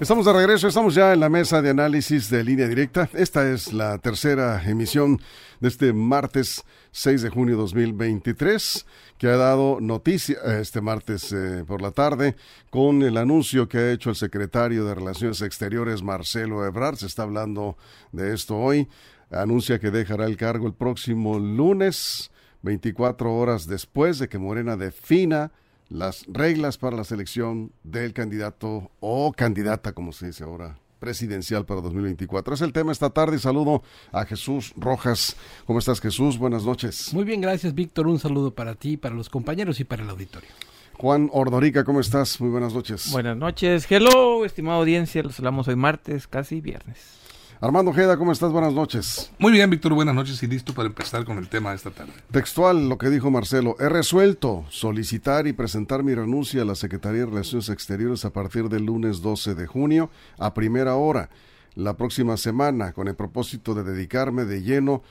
Estamos de regreso, estamos ya en la mesa de análisis de línea directa. Esta es la tercera emisión de este martes 6 de junio 2023, que ha dado noticia este martes eh, por la tarde con el anuncio que ha hecho el secretario de Relaciones Exteriores, Marcelo Ebrard. Se está hablando de esto hoy. Anuncia que dejará el cargo el próximo lunes, 24 horas después de que Morena defina las reglas para la selección del candidato o candidata, como se dice ahora, presidencial para 2024. Es el tema esta tarde saludo a Jesús Rojas. ¿Cómo estás Jesús? Buenas noches. Muy bien, gracias Víctor. Un saludo para ti, para los compañeros y para el auditorio. Juan Ordorica, ¿cómo estás? Muy buenas noches. Buenas noches. Hello, estimada audiencia. Los hablamos hoy martes, casi viernes. Armando Ojeda, ¿cómo estás? Buenas noches. Muy bien, Víctor, buenas noches y listo para empezar con el tema de esta tarde. Textual, lo que dijo Marcelo. He resuelto solicitar y presentar mi renuncia a la Secretaría de Relaciones Exteriores a partir del lunes 12 de junio a primera hora, la próxima semana, con el propósito de dedicarme de lleno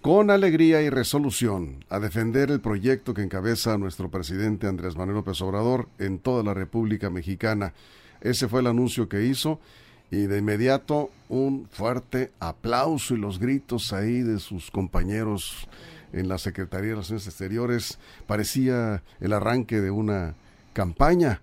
con alegría y resolución a defender el proyecto que encabeza nuestro presidente Andrés Manuel López Obrador en toda la República Mexicana. Ese fue el anuncio que hizo y de inmediato un fuerte aplauso y los gritos ahí de sus compañeros en la Secretaría de Relaciones Exteriores. Parecía el arranque de una campaña.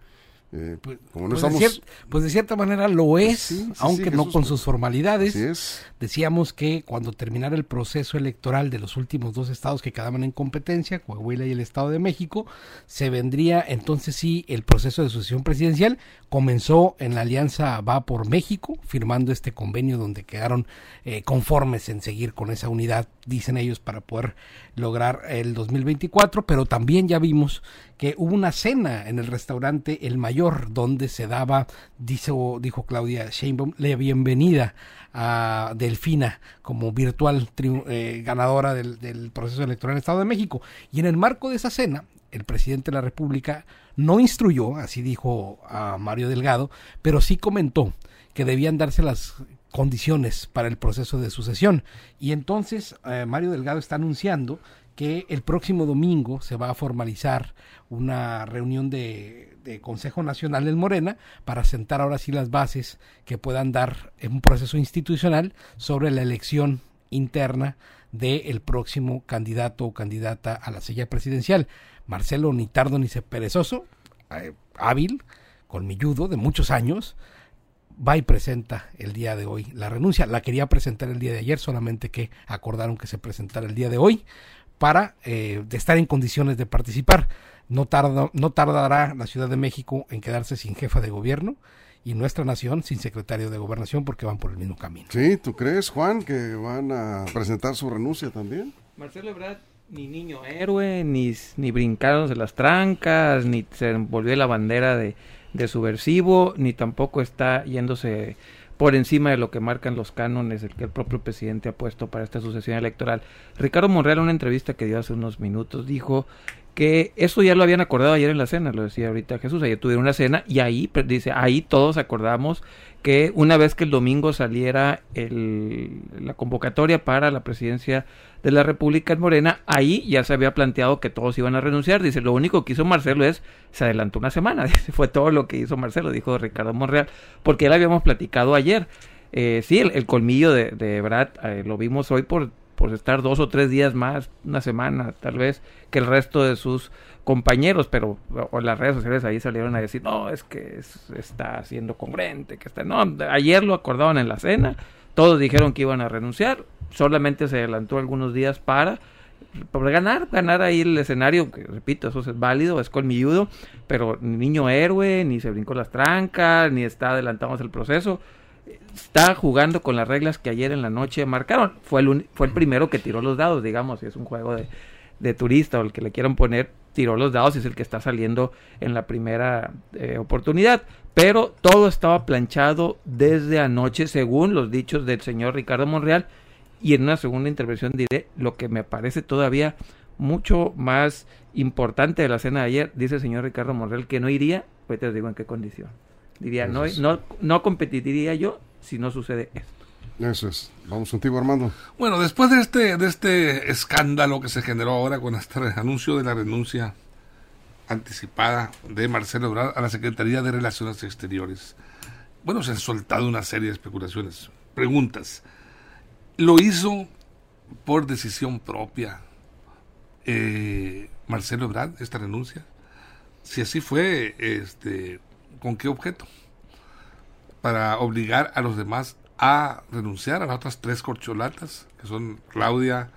Eh, pues, como no pues, pues, de cierta manera lo es, aunque no con sus formalidades. Decíamos que cuando terminara el proceso electoral de los últimos dos estados que quedaban en competencia, Coahuila y el Estado de México, se vendría entonces sí el proceso de sucesión presidencial. Comenzó en la alianza Va por México, firmando este convenio donde quedaron eh, conformes en seguir con esa unidad, dicen ellos, para poder lograr el 2024, pero también ya vimos que hubo una cena en el restaurante El Mayor donde se daba, dijo, dijo Claudia Sheinbaum, la bienvenida a Delfina como virtual eh, ganadora del, proceso electoral en el Estado de México. Y en el marco de esa cena, el presidente de la República no instruyó, así dijo a Mario Delgado, pero sí comentó que debían darse las condiciones para el proceso de sucesión. Y entonces eh, Mario Delgado está anunciando que el próximo domingo se va a formalizar una reunión de, de, Consejo Nacional en Morena para sentar ahora sí las bases que puedan dar un proceso institucional sobre la elección interna del próximo candidato o candidata a la silla presidencial. Marcelo ni tardo ni se perezoso, eh, hábil, colmilludo de muchos años, va y presenta el día de hoy la renuncia. La quería presentar el día de ayer, solamente que acordaron que se presentara el día de hoy para eh, estar en condiciones de participar. No, tarda, no tardará la Ciudad de México en quedarse sin jefa de gobierno y nuestra nación sin secretario de gobernación porque van por el mismo camino. Sí, ¿tú crees, Juan, que van a presentar su renuncia también? Marcelo Ebrard, ni niño héroe, ni, ni brincaron de las trancas, ni se envolvió la bandera de, de subversivo, ni tampoco está yéndose por encima de lo que marcan los cánones el que el propio presidente ha puesto para esta sucesión electoral. Ricardo Monreal en una entrevista que dio hace unos minutos dijo que eso ya lo habían acordado ayer en la cena, lo decía ahorita Jesús, ayer tuvieron una cena y ahí, dice, ahí todos acordamos que una vez que el domingo saliera el, la convocatoria para la presidencia de la República en Morena, ahí ya se había planteado que todos iban a renunciar, dice, lo único que hizo Marcelo es, se adelantó una semana, fue todo lo que hizo Marcelo, dijo Ricardo Monreal, porque ya lo habíamos platicado ayer. Eh, sí, el, colmillo de, de Brad eh, lo vimos hoy por por estar dos o tres días más, una semana tal vez, que el resto de sus compañeros, pero o las redes sociales ahí salieron a decir, no, es que está siendo congruente, que está, no, ayer lo acordaban en la cena, todos dijeron que iban a renunciar, solamente se adelantó algunos días para, para ganar, ganar ahí el escenario, que repito, eso es válido, es colmilludo, pero ni niño héroe, ni se brincó las trancas, ni está adelantamos el proceso, está jugando con las reglas que ayer en la noche marcaron. Fue el, fue el primero que tiró los dados, digamos, si es un juego de, de turista o el que le quieran poner, tiró los dados y es el que está saliendo en la primera eh, oportunidad. Pero todo estaba planchado desde anoche, según los dichos del señor Ricardo Monreal. Y en una segunda intervención diré lo que me parece todavía mucho más importante de la cena de ayer. Dice el señor Ricardo Monreal que no iría, pues te digo en qué condición. Diría, no, no, no competiría yo si no sucede esto. Eso es. Vamos contigo, Armando. Bueno, después de este, de este escándalo que se generó ahora con este anuncio de la renuncia anticipada de Marcelo Ebrard a la Secretaría de Relaciones Exteriores, bueno, se han soltado una serie de especulaciones. Preguntas. ¿Lo hizo por decisión propia eh, Marcelo Ebrard esta renuncia? Si así fue, este, ¿con qué objeto? Para obligar a los demás a renunciar a las otras tres corcholatas, que son Claudia,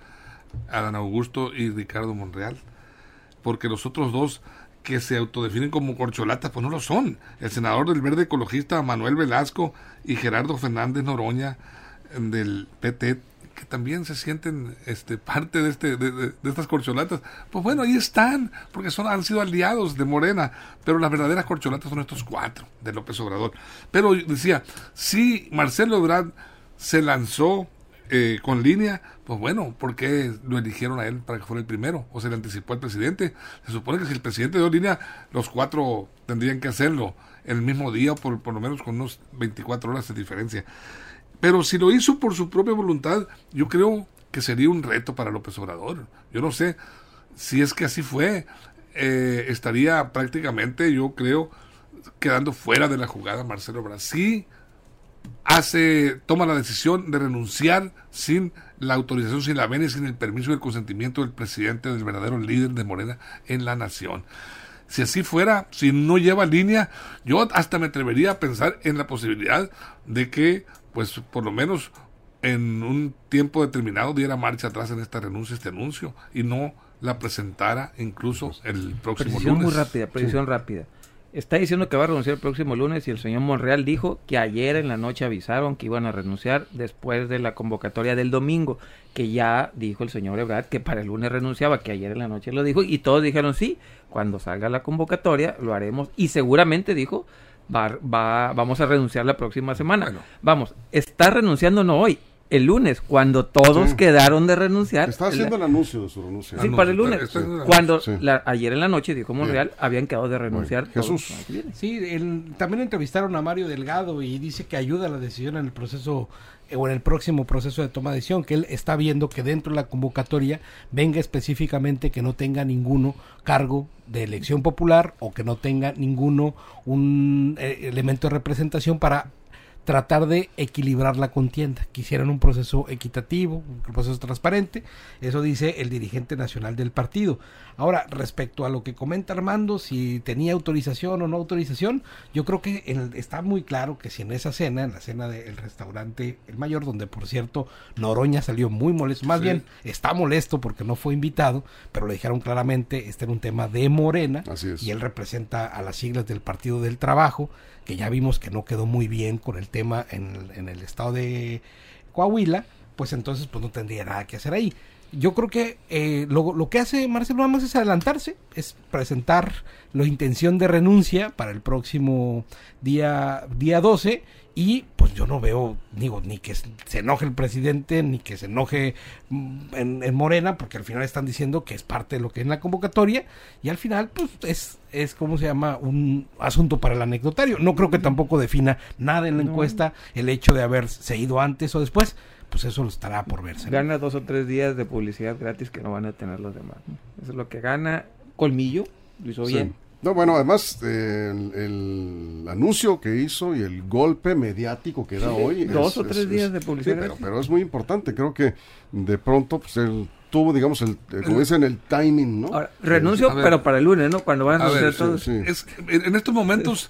Adán Augusto y Ricardo Monreal, porque los otros dos que se autodefinen como corcholatas, pues no lo son. El senador del Verde Ecologista Manuel Velasco y Gerardo Fernández Noroña del PT que también se sienten este, parte de, este, de, estas corcholatas, pues bueno, ahí están, porque son, han sido aliados de Morena, pero las verdaderas corcholatas son estos cuatro de López Obrador. Pero decía, si Marcelo Ebrard se lanzó eh, con línea, pues bueno, ¿por qué lo eligieron a él para que fuera el primero? ¿O se le anticipó al presidente? Se supone que si el presidente dio línea, los cuatro tendrían que hacerlo el mismo día por, por lo menos con unos 24 horas de diferencia. Pero si lo hizo por su propia voluntad, yo creo que sería un reto para López Obrador. Yo no sé si es que así fue. Eh, estaría prácticamente, yo creo, quedando fuera de la jugada Marcelo Brasil. Hace, toma la decisión de renunciar sin la autorización, sin la venia sin el permiso y el consentimiento del presidente, del verdadero líder de Morena en la nación. Si así fuera, si no lleva línea, yo hasta me atrevería a pensar en la posibilidad de que pues por lo menos en un tiempo determinado diera marcha atrás en esta renuncia, este anuncio, y no la presentara incluso el próximo precisión lunes. muy rápida, precisión rápida. Está diciendo que va a renunciar el próximo lunes y el señor Monreal dijo que ayer en la noche avisaron que iban a renunciar después de la convocatoria del domingo, que ya dijo el señor Ebrard que para el lunes renunciaba, que ayer en la noche lo dijo y todos dijeron sí, cuando salga la convocatoria lo haremos y seguramente dijo va, vamos a renunciar la próxima semana. Vamos, está renunciando no hoy, el lunes, cuando todos quedaron de renunciar. Está haciendo el anuncio de su renuncia. Sí, para el lunes. Cuando ayer en la noche dijo Monreal, habían quedado de renunciar. Jesús. Sí, también entrevistaron a Mario Delgado y dice que ayuda a la decisión en el proceso o en el próximo proceso de toma de decisión, que él está viendo que dentro de la convocatoria venga específicamente que no tenga ninguno cargo de elección popular o que no tenga ninguno un eh, elemento de representación para tratar de equilibrar la contienda. Quisieran un proceso equitativo, un proceso transparente. Eso dice el dirigente nacional del partido. Ahora, respecto a lo que comenta Armando, si tenía autorización o no autorización, yo creo que está muy claro que si en esa cena, en la cena del restaurante El Mayor, donde por cierto Noroña salió muy molesto, más bien está molesto porque no fue invitado, pero le dijeron claramente, este era un tema de Morena y él representa a las siglas del Partido del Trabajo que ya vimos que no quedó muy bien con el tema en, en el estado de Coahuila, pues entonces pues no tendría nada que hacer ahí. Yo creo que eh, lo, lo, que hace Marcelo más es adelantarse, es presentar la intención de renuncia para el próximo día, día 12 y pues yo no veo digo, ni que se enoje el presidente, ni que se enoje mm, en, Morena, porque al final están diciendo que es parte de lo que es la convocatoria, y al final, pues es, es como se llama, un asunto para el anecdotario. No creo que tampoco defina nada en la encuesta el hecho de haberse ido antes o después, pues eso lo estará por verse. Gana dos o tres días de publicidad gratis que no van a tener los demás. Eso es lo que gana Colmillo, lo hizo bien no, bueno, además el, anuncio que hizo y el golpe mediático que da hoy. Dos o tres días de publicidad. pero, es muy importante. Creo que de pronto pues, él tuvo, digamos, el, como dicen, el timing, ¿no? renuncio, pero para el lunes, ¿no? Cuando van a, hacer todos. en estos momentos,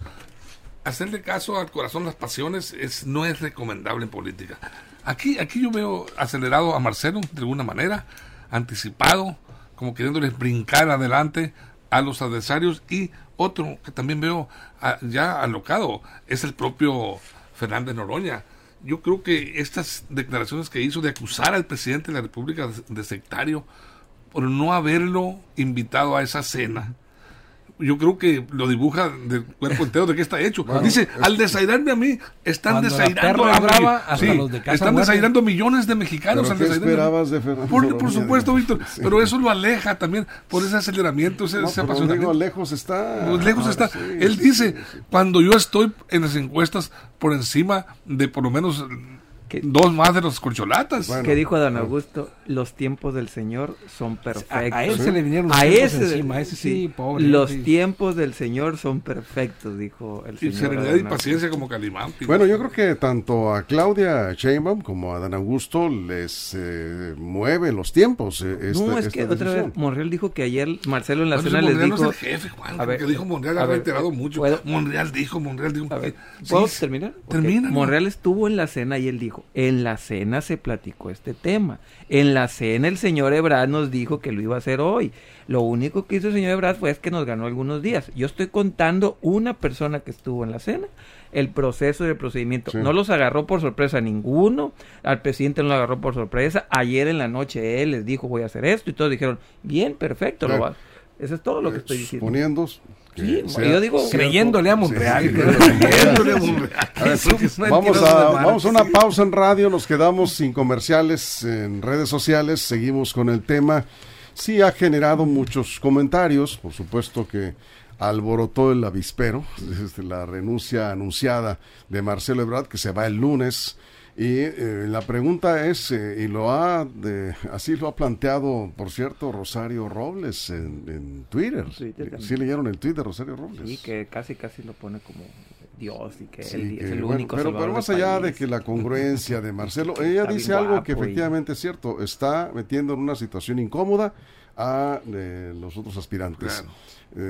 hacerle caso al corazón, las pasiones, es, no es recomendable en política. Aquí, aquí yo veo acelerado a Marcelo de alguna manera, anticipado, como queriéndoles brincar adelante a los adversarios y otro que también veo ya alocado es el propio Fernández Noroña. Yo creo que estas declaraciones que hizo de acusar al presidente de la República de, sectario, por no haberlo invitado a esa cena yo creo que lo dibuja del cuerpo entero de qué está hecho. Dice, al desairarme a mí, están desairando a están desairando millones de mexicanos. ¿Pero ¿Qué esperabas de Fernando? Por, supuesto, Víctor, pero eso lo aleja también por ese aceleramiento, ese, ese apasionamiento. lejos está. Pues lejos está. Él dice, cuando yo estoy en las encuestas por encima de por lo menos dos más de los corcholatas. que dijo Don Augusto, los tiempos del Señor son perfectos. A, ese le vinieron los a ese, encima, ese sí, pobre. Los tiempos del Señor son perfectos, dijo el Señor. Y serenidad y paciencia como Calimán. Bueno, yo creo que tanto a Claudia Sheinbaum como a Dan Augusto les eh, mueve los tiempos. Eh, no, es que otra vez Monreal dijo que ayer Marcelo en la cena les dijo... No es el jefe, Juan, a ver, que dijo Monreal ha reiterado mucho. Monreal dijo, Monreal dijo... A ver, ¿Puedo terminar? Termina. Monreal estuvo en la cena y él dijo, en la cena se platicó este tema. En la cena el señor Ebrard nos dijo que lo iba a hacer hoy. Lo único que hizo el señor Ebrard fue que nos ganó algunos días. Yo estoy contando una persona que estuvo en la cena, el proceso y el procedimiento. No los agarró por sorpresa ninguno. Al presidente no lo agarró por sorpresa. Ayer en la noche él les dijo voy a hacer esto y todos dijeron, bien, perfecto, lo va. Eso es todo lo que estoy diciendo. Suponiendo yo digo creyéndole a Monreal. vamos, a, vamos a una pausa en radio, nos quedamos sin comerciales en redes sociales, seguimos con el tema. Sí ha generado muchos comentarios, por supuesto que alborotó el avispero, la renuncia anunciada de Marcelo Ebrard, que se va el lunes y eh, la pregunta es, eh, y lo ha, de, así lo ha planteado, por cierto, Rosario Robles en, Twitter. Sí, leyeron el tweet de Rosario Robles. Sí, que casi, casi lo pone como Dios y que él es el único Pero, pero más allá de que la congruencia de Marcelo, ella dice algo que efectivamente es cierto, está metiendo en una situación incómoda a eh, los otros aspirantes.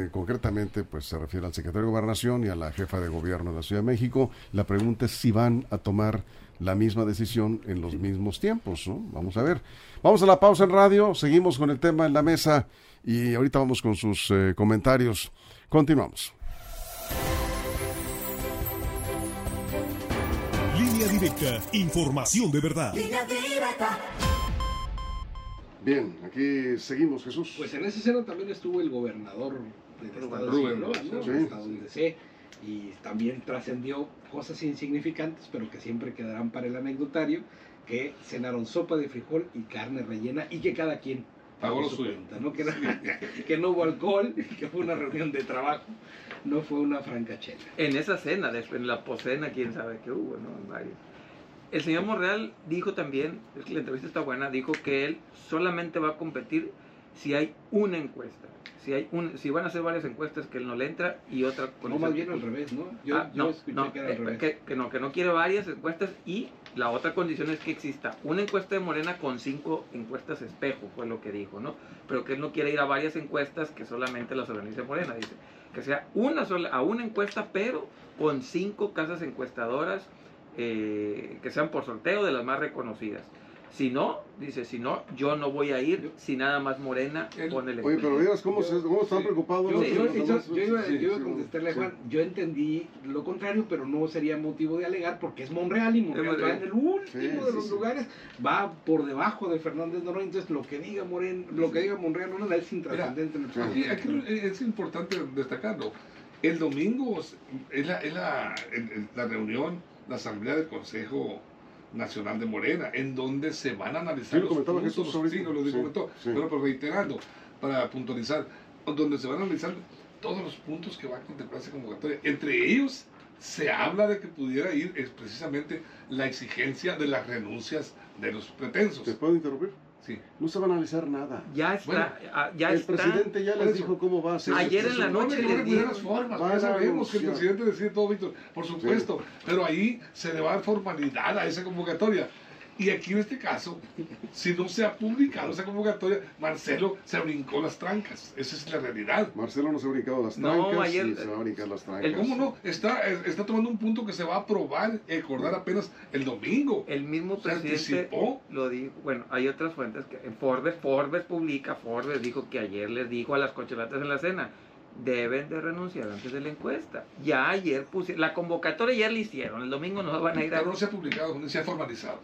concretamente, pues se refiere al secretario de Gobernación y a la jefa de gobierno de la Ciudad de México. La pregunta es si van a tomar la misma decisión en los mismos tiempos. ¿no? Vamos a ver. Vamos a la pausa en radio, seguimos con el tema en la mesa y ahorita vamos con sus eh, comentarios. Continuamos. Línea directa, información de verdad. Bien, aquí seguimos, Jesús. Pues en esa escena también estuvo el gobernador de Estado de sí y también trascendió cosas insignificantes, pero que siempre quedarán para el anecdotario, que cenaron sopa de frijol y carne rellena y que cada quien pagó su cuenta, ¿no? Que, no, que no hubo alcohol, que fue una reunión de trabajo, no fue una francachela. En esa cena, después en la poscena, quién sabe qué hubo, ¿no? El señor Morreal dijo también, es que la entrevista está buena, dijo que él solamente va a competir si hay una encuesta si hay un, si van a hacer varias encuestas que él no le entra y otra con no más bien al revés no yo, ah, no, escuché que era al eh, revés. que, no que no quiere varias encuestas y la otra condición es que exista una encuesta de Morena con cinco encuestas espejo fue lo que dijo no pero que él no quiere ir a varias encuestas que solamente las organice Morena dice. Que sea una sola a una encuesta pero con cinco casas encuestadoras eh, que sean por sorteo de las más reconocidas si no, dice, si no, yo no voy a ir si nada más Morena pone el Oye, pero veas cómo, se, cómo están preocupados. Yo, yo, iba, a contestarle a Juan, yo entendí lo contrario, pero no sería motivo de alegar porque es Monreal y Monreal va en el último de los lugares, va por debajo de Fernández Noroña, entonces lo que diga Morena, lo que diga Monreal no es intrascendente. Aquí, aquí es importante destacarlo. El domingo es la, es la, la reunión, la asamblea del Consejo Nacional de Morena, en donde se van a analizar los puntos, sí, lo comentó, pero reiterando, para puntualizar, donde se van a analizar todos los puntos que va a contemplar esa convocatoria. Entre ellos se habla de que pudiera ir es precisamente la exigencia de las renuncias de los pretensos. ¿Te puedo interrumpir? No se va a analizar nada. Ya está. Ah, ya el presidente ya les dijo cómo va a ser. Ayer en la noche les dijo. formas, ya sabemos que el presidente decide todo, Víctor, por supuesto. Pero ahí se le va a dar formalidad a esa convocatoria. Y aquí en este caso, si no se ha publicado esa convocatoria, Marcelo se brincó las trancas. Esa es la realidad. Marcelo no se ha brincado las trancas. No, ayer, se va a brincar las trancas. ¿Cómo no? Está, está tomando un punto que se va a aprobar y acordar apenas el domingo. El mismo presidente lo dijo. Bueno, hay otras fuentes que Forbes, Forbes publica, Forbes dijo que ayer les dijo a las cocholatas en la cena deben de renunciar antes de la encuesta. Ya ayer pusieron, la convocatoria ya la hicieron, el domingo no van a ir a... Pero no se ha publicado, no se ha formalizado.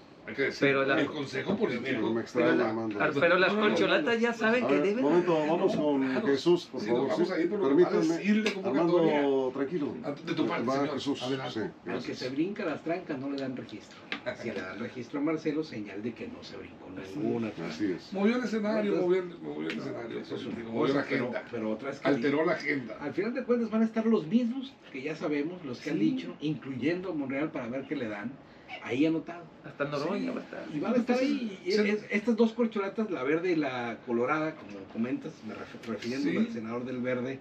Pero la, el consejo político. Me pero, la, pero las corcholatas ya saben que deben. Un momento, vamos con Jesús, por favor. Vamos ahí por Permítanme. Armando, tranquilo. De tu parte, señor. Jesús. Adelante. Al que se brinca las trancas no le dan registro. Si le dan registro a Marcelo, señal de que no se brincó ninguna. Así es. Movió el escenario, movió, movió el escenario. Movió la agenda. Pero otras que Alteró la agenda. Al final de cuentas van a estar los mismos que ya sabemos, los que han dicho, incluyendo Monreal para ver qué le dan ahí anotado. Hasta Noroña va a estar. Y van a estar ahí. estas dos corcholatas, la verde y la colorada, como comentas, me refiriendo al senador del verde,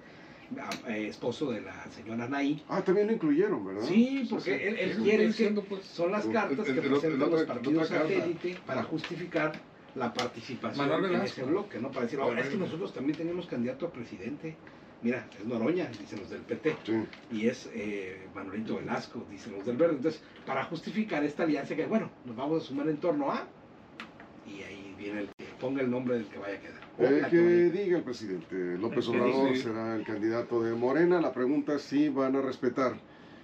eh, esposo de la señora Nay. Ah, también lo incluyeron, ¿verdad? Sí, porque él, quiere que pues, son las cartas que presentan los partidos satélite para justificar la participación en ese bloque, ¿no? Para decir, ahora es que nosotros también tenemos candidato a presidente mira, es Noroña, dicen los del PT, y es eh, Manuelito Velasco, dicen los del Verde. Entonces, para justificar esta alianza, que bueno, nos vamos a sumar en torno a, y ahí viene el que ponga el nombre del que vaya a quedar. Eh, que diga el presidente, López Obrador será el candidato de Morena. La pregunta es si van a respetar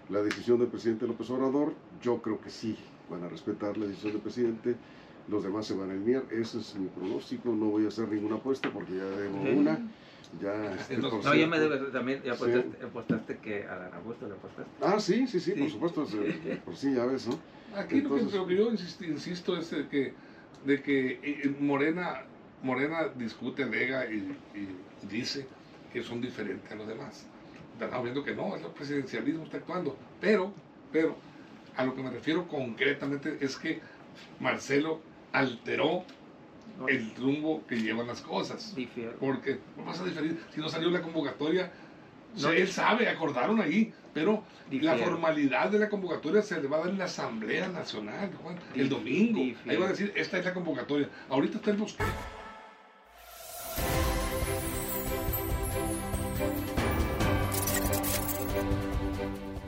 la decisión del presidente López Obrador. Yo creo que sí, van a respetar la decisión del presidente. Los demás se van a alinear. Ese es mi pronóstico. No voy a hacer ninguna apuesta porque ya debo una. Ya, este, no, ya me debes también, ya apostaste, apostaste, que a la apuesta le apostaste. Ah, sí, sí, sí, por supuesto, por sí, ya ves, ¿no? Aquí lo, que, yo insisto, es de que, de que eh, Morena, Morena discute, alega y, dice que son diferentes a los demás. Estamos viendo que no, el presidencialismo está actuando. Pero, pero, a lo que me refiero concretamente es que Marcelo alteró el rumbo que llevan las cosas. Porque no vas a diferir. Si no salió la convocatoria, él sabe, acordaron ahí, pero la formalidad de la convocatoria se le va a dar en la Asamblea Nacional, el domingo. Ahí va a decir, esta es la convocatoria. Ahorita está el bosque.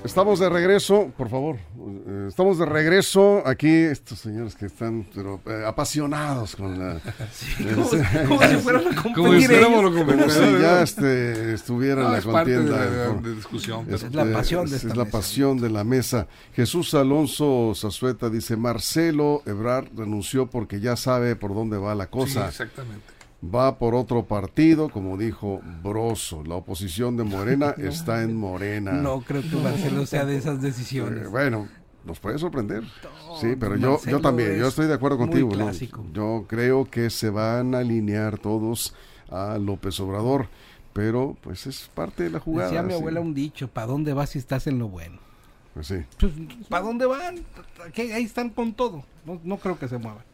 Estamos de regreso, por favor. Eh, estamos de regreso aquí, estos señores que están pero, eh, apasionados con la. como, si fueran la Como si ya este, estuviera en la contienda. De, discusión. Es, la pasión de esta Es la pasión de la mesa. Jesús Alonso Zazueta dice: Marcelo Ebrard renunció porque ya sabe por dónde va la cosa. Sí, exactamente va por otro partido, como dijo Broso. La oposición de Morena está en Morena. No creo que Marcelo sea de esas decisiones. Eh, bueno, nos puede sorprender. sí, pero yo, yo también, yo estoy de acuerdo contigo. ¿no? Yo creo que se van a alinear todos a López Obrador, pero pues es parte de la jugada. Decía mi abuela un dicho, ¿para dónde vas si estás en lo bueno? Pues sí. Pues, ¿Para dónde van? Ahí están con todo. No, creo que se muevan.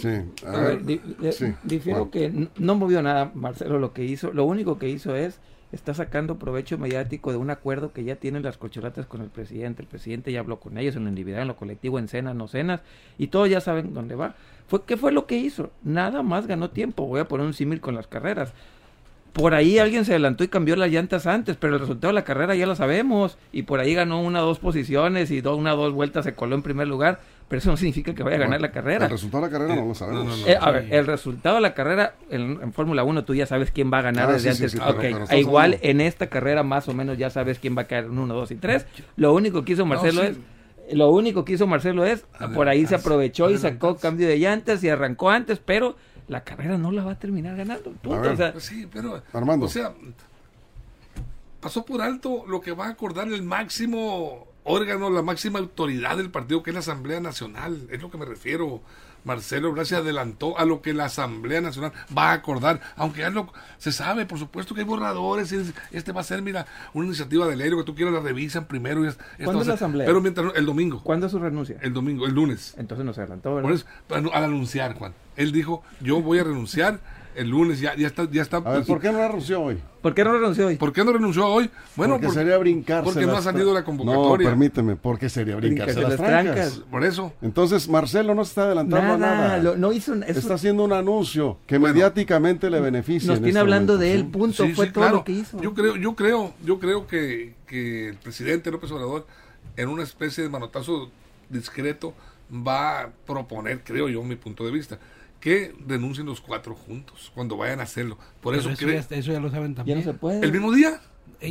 Sí. difiero que no movió nada Marcelo lo que hizo. Lo único que hizo es está sacando provecho mediático de un acuerdo que ya tienen las cocholatas con el presidente. El presidente ya habló con ellos en lo individual, en lo colectivo, en cenas, no cenas, y todos ya saben dónde va. Fue, ¿Qué fue lo que hizo? Nada más ganó tiempo. Voy a poner un símil con las carreras por ahí alguien se adelantó y cambió las llantas antes, pero el resultado de la carrera ya lo sabemos. Y por ahí ganó una o dos posiciones y una o dos vueltas se coló en primer lugar. Pero eso no significa que vaya a ganar la carrera. El resultado de la carrera no lo sabemos. Eh, a ver, el resultado de la carrera en, Fórmula 1 tú ya sabes quién va a ganar ah, desde antes. Igual en esta carrera más o menos ya sabes quién va a caer en 1, 2 y 3. Lo único que hizo Marcelo es lo único que hizo Marcelo es por ahí se aprovechó y sacó cambio de llantas y arrancó antes, pero la carrera no la va a terminar ganando. Pues sí, pero, Armando. o sea, pasó por alto lo que va a acordar el máximo órgano, la máxima autoridad del partido, que es la Asamblea Nacional. Es lo que me refiero. Marcelo Ebrard se adelantó a lo que la Asamblea Nacional va a acordar, aunque ya lo, se sabe, por supuesto que hay borradores, este va a ser, mira, una iniciativa de ley, lo que tú quieras la revisan primero. Y ¿Cuándo es la Asamblea? Pero mientras, el domingo. ¿Cuándo es su renuncia? El domingo, el lunes. Entonces no se adelantó, ¿verdad? al anunciar, Juan. Él dijo, yo voy a renunciar el lunes, ya, ya está. Ya está a ver, ¿por qué no renunció hoy? ¿Por qué no renunció hoy? ¿Por qué no renunció hoy? Bueno, porque sería brincarse. Porque no ha salido la convocatoria. No, permíteme, porque sería brincarse, las, trancas. Por eso. Entonces, Marcelo no se está adelantando nada. nada. no hizo, Está haciendo un anuncio que mediáticamente le beneficia. Nos tiene este hablando de él, punto. Fue todo lo que hizo. Yo creo, yo creo, yo creo que, que el presidente López Obrador, en una especie de manotazo discreto, va a proponer, creo yo, mi punto de vista, que denuncien los cuatro juntos cuando vayan a hacerlo. Por eso, eso, ya, eso, ya, lo saben también. Ya no se puede. ¿El mismo día?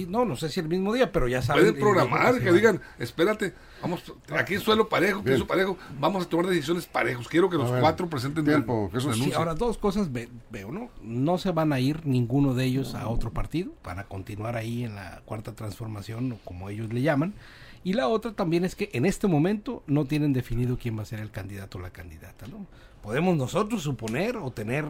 no, no sé si el mismo día, pero ya saben. Pueden programar, que digan, espérate, vamos, aquí es suelo parejo, pienso parejo, vamos a tomar decisiones parejos. Quiero que los cuatro presenten tiempo. Sí, ahora, dos cosas veo, ¿no? No se van a ir ninguno de ellos a otro partido, van a continuar ahí en la cuarta transformación, como ellos le llaman. Y la otra también es que en este momento no tienen definido quién va a ser el candidato o la candidata, ¿no? Podemos nosotros suponer o tener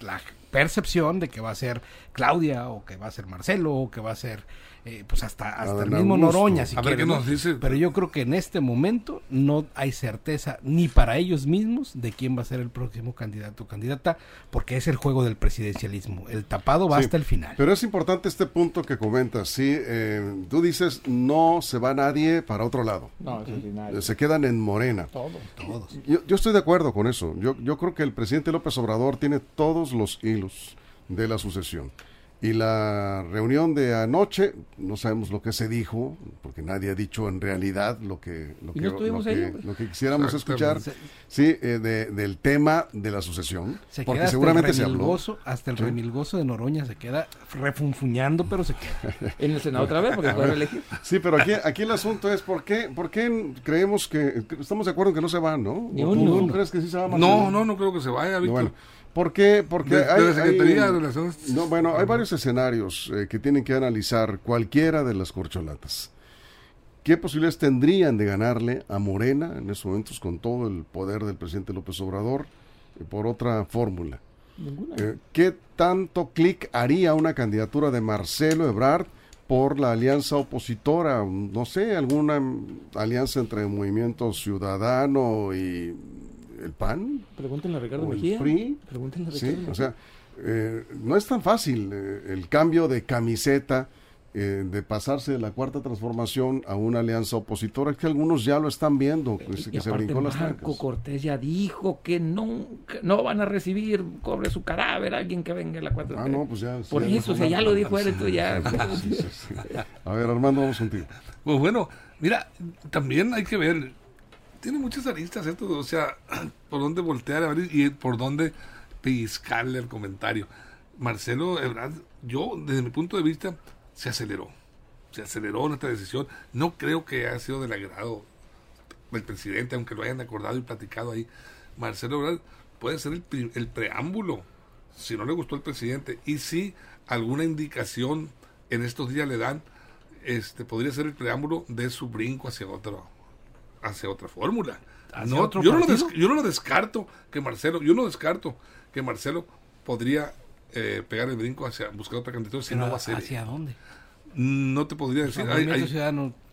la percepción de que va a ser Claudia o que va a ser Marcelo o que va a ser eh, pues hasta, hasta el mismo Noroña si a ver qué nos dice. pero yo creo que en este momento no hay certeza ni para ellos mismos de quién va a ser el próximo candidato o candidata porque es el juego del presidencialismo. El tapado va hasta el final. pero es importante este punto que comentas sí eh, tú dices no se va nadie para otro lado. No, se quedan en Morena. Todos. Todos. Yo, yo, estoy de acuerdo con eso. Yo, yo creo que el presidente López Obrador tiene todos los hilos de la sucesión y la reunión de anoche, no sabemos lo que se dijo, porque nadie ha dicho en realidad lo que, lo, que, lo, que, quisiéramos escuchar, sí, eh, del tema de la sucesión. Se porque seguramente se habló. Hasta el remilgoso de Noroña se queda refunfuñando, pero se queda. en el Senado otra vez, porque puede elegir. Sí, pero aquí, aquí el asunto es, ¿por qué, ¿por qué creemos que, estamos de acuerdo en que no se van, no? no, crees que sí se va No, no, no creo que se vaya, Víctor. ¿Por qué? Porque hay, no, bueno, hay varios escenarios eh, que tienen que analizar cualquiera de las corcholatas. ¿Qué posibilidades tendrían de ganarle a Morena en esos momentos con todo el poder del presidente López Obrador eh, por otra fórmula? Eh, ¿Qué tanto clic haría una candidatura de Marcelo Ebrard por la alianza opositora? No sé, alguna alianza entre Movimiento Ciudadano y el PAN. Pregúntenle a Ricardo Mejía. Pregúntenle a Ricardo sí, O sea, eh, no es tan fácil eh, el cambio de camiseta, eh, de pasarse de la cuarta transformación a una alianza opositora, es que algunos ya lo están viendo, pues, que se brincó las Marco Cortés ya dijo que no, no van a recibir cobre su cadáver alguien que venga a la cuarta. Ah, no, pues ya. Por eso, o sea, ya lo dijo él, entonces ya. a ver, Armando, vamos contigo. Pues bueno, mira, también hay que ver tiene muchas aristas esto, o sea, por dónde voltear y por dónde pellizcarle el comentario. Marcelo Ebrard, yo desde mi punto de vista, se aceleró. Se aceleró en esta decisión. No creo que haya sido del agrado del presidente, aunque lo hayan acordado y platicado ahí. Marcelo Ebrard puede ser el, el preámbulo, si no le gustó el presidente, y si alguna indicación en estos días le dan, este podría ser el preámbulo de su brinco hacia otro hace otra fórmula. No, yo, no lo yo, no lo descarto que Marcelo, yo no descarto que Marcelo podría eh, pegar el brinco hacia buscar otra candidatura si no va a ser. ¿Hacia dónde? No te podría decir.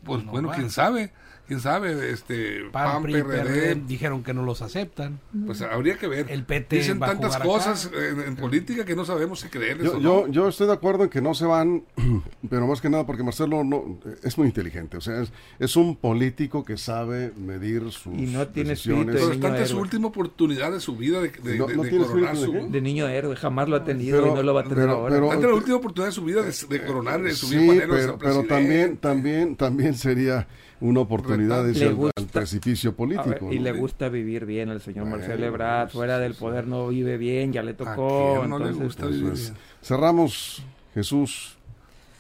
Pues bueno, quién sabe quién sabe, este PAN, PRD, dijeron que no los aceptan. Pues habría que ver. El PT Dicen tantas cosas en, política que no sabemos si creerles yo, yo, yo, estoy de acuerdo en que no se van, pero más que nada porque Marcelo no es muy inteligente, o sea, es, un político que sabe medir sus y no tiene decisiones. Pero está ante su última oportunidad de su vida de, de, coronar su... De niño héroe, jamás lo ha tenido y no lo va a tener ahora. Pero, la última oportunidad de su vida de, coronar su sí, pero, pero también, también, también sería una oportunidad de ser al precipicio político. y le gusta vivir bien al señor Marcelo Ebrard, pues, fuera del poder no vive bien, ya le tocó. no le gusta vivir Cerramos, Jesús.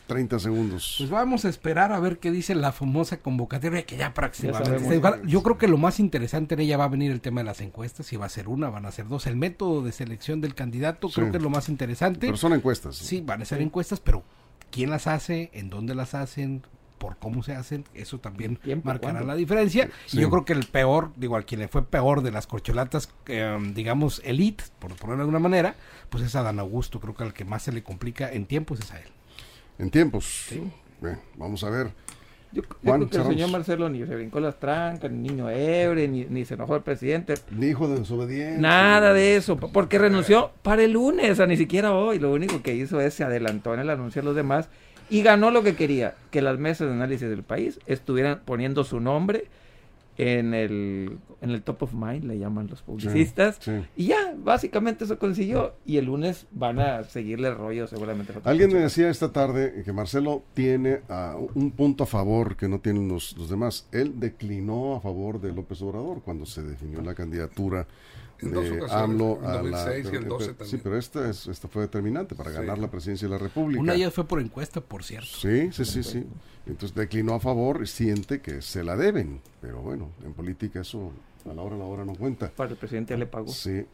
30 segundos. Pues vamos a esperar a ver qué dice la famosa convocatoria que ya prácticamente. Yo creo que lo más interesante en ella va a venir el tema de las encuestas. Si va a ser una, van a ser dos. El método de selección del candidato creo que es lo más interesante. Pero son encuestas. Sí, van a ser encuestas, pero ¿quién las hace? ¿En dónde las hacen? Por cómo se hacen, eso también marcará la diferencia. Y yo creo que el peor, digo, al quien le fue peor de las corcholatas, em, digamos, elite, por ponerlo de alguna manera, pues es a Dan Augusto. Creo que al que más se le complica en tiempos es a él. En tiempos. Sí. vamos a ver. Yo, creo que el señor Marcelo ni se brincó las trancas, ni niño Ebre, ni, se enojó el presidente. Ni hijo de desobediencia. Nada de eso, porque renunció para el lunes, o sea, ni siquiera hoy. Lo único que hizo es se adelantó en el anuncio a los demás y ganó lo que quería, que las mesas de análisis del país estuvieran poniendo su nombre en el, en el top of mind, le llaman los publicistas. Y ya, básicamente eso consiguió y el lunes van a seguirle rollo seguramente. Alguien me decía esta tarde que Marcelo tiene un punto a favor que no tienen los, los demás. Él declinó a favor de López Obrador cuando se definió la candidatura de AMLO a la... y el 12 también. Sí, pero esta, es, esta fue determinante para ganar la presidencia de la República. Una ya fue por encuesta, por cierto. Sí, sí, sí, sí. Entonces declinó a favor y siente que se la deben. Pero bueno, en política eso a la hora a la hora no cuenta. Para el presidente ya le pagó. Sí,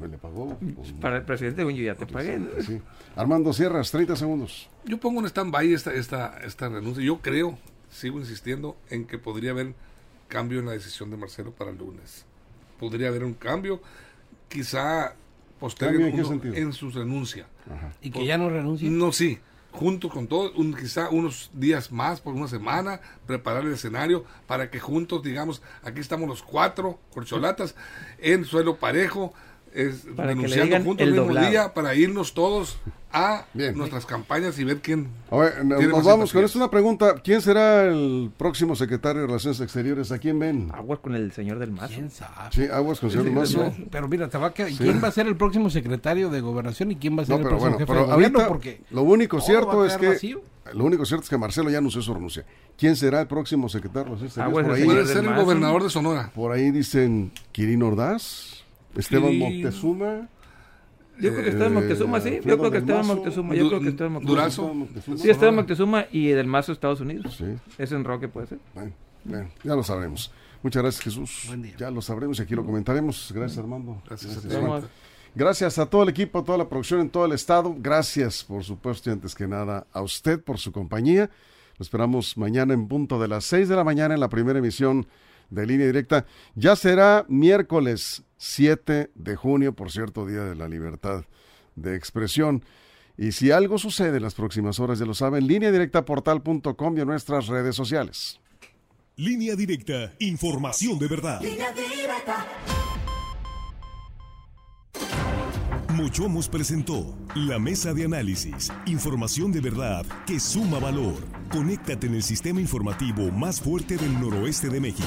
le pagó. Pues, para el presidente, bueno, yo ya te pagué. Sí. Armando Sierras, 30 segundos. Yo pongo en stand-by esta, esta, esta renuncia. Yo creo, sigo insistiendo, en que podría haber cambio en la decisión de Marcelo para el lunes. Podría haber un cambio, quizá posterior en, en, su renuncia. ¿Y que ya no renuncie? No, sí juntos con todos, un, quizá unos días más, por una semana, preparar el escenario para que juntos, digamos, aquí estamos los cuatro corcholatas en suelo parejo, es, denunciando juntos el, mismo día para irnos todos a nuestras campañas y ver quién. nos vamos con esto. Una pregunta: ¿quién será el próximo secretario de Relaciones Exteriores? ¿A quién ven? Aguas con el señor del Mazo. ¿Quién sabe? Sí, aguas con el señor del Mazo. Pero mira, te va a ¿quién va a ser el próximo secretario de Gobernación y quién va a ser el próximo jefe de gobierno? Porque lo único cierto es que. Lo único cierto es que Marcelo ya anunció su renuncia. ¿Quién será el próximo secretario? Puede ser el gobernador de Sonora. Por ahí dicen Quirino Ordaz. Esteban Moctezuma. Yo creo que Esteban Moctezuma, sí. Yo creo que Esteban Moctezuma. Yo creo que Esteban Moctezuma. Durazo. Sí, Esteban Moctezuma y del Mazo Estados Unidos. Sí. Es en Roque, puede ser. Bueno, ya lo sabremos. Muchas gracias, Jesús. Buen día. Ya lo sabremos y aquí lo comentaremos. Gracias, Armando. Gracias, gracias, gracias a todo el equipo, a toda la producción en todo el estado. Gracias, por supuesto, y antes que nada, a usted por su compañía. Lo esperamos mañana en punto de las 6 de la mañana en la primera emisión de línea directa. Ya será miércoles 7 de junio, por cierto, Día de la Libertad de Expresión. Y si algo sucede en las próximas horas, ya lo saben, línea directa portal.com y en nuestras redes sociales. Línea directa, información de verdad. Mochomos presentó la mesa de análisis, información de verdad que suma valor. Conéctate en el sistema informativo más fuerte del noroeste de México.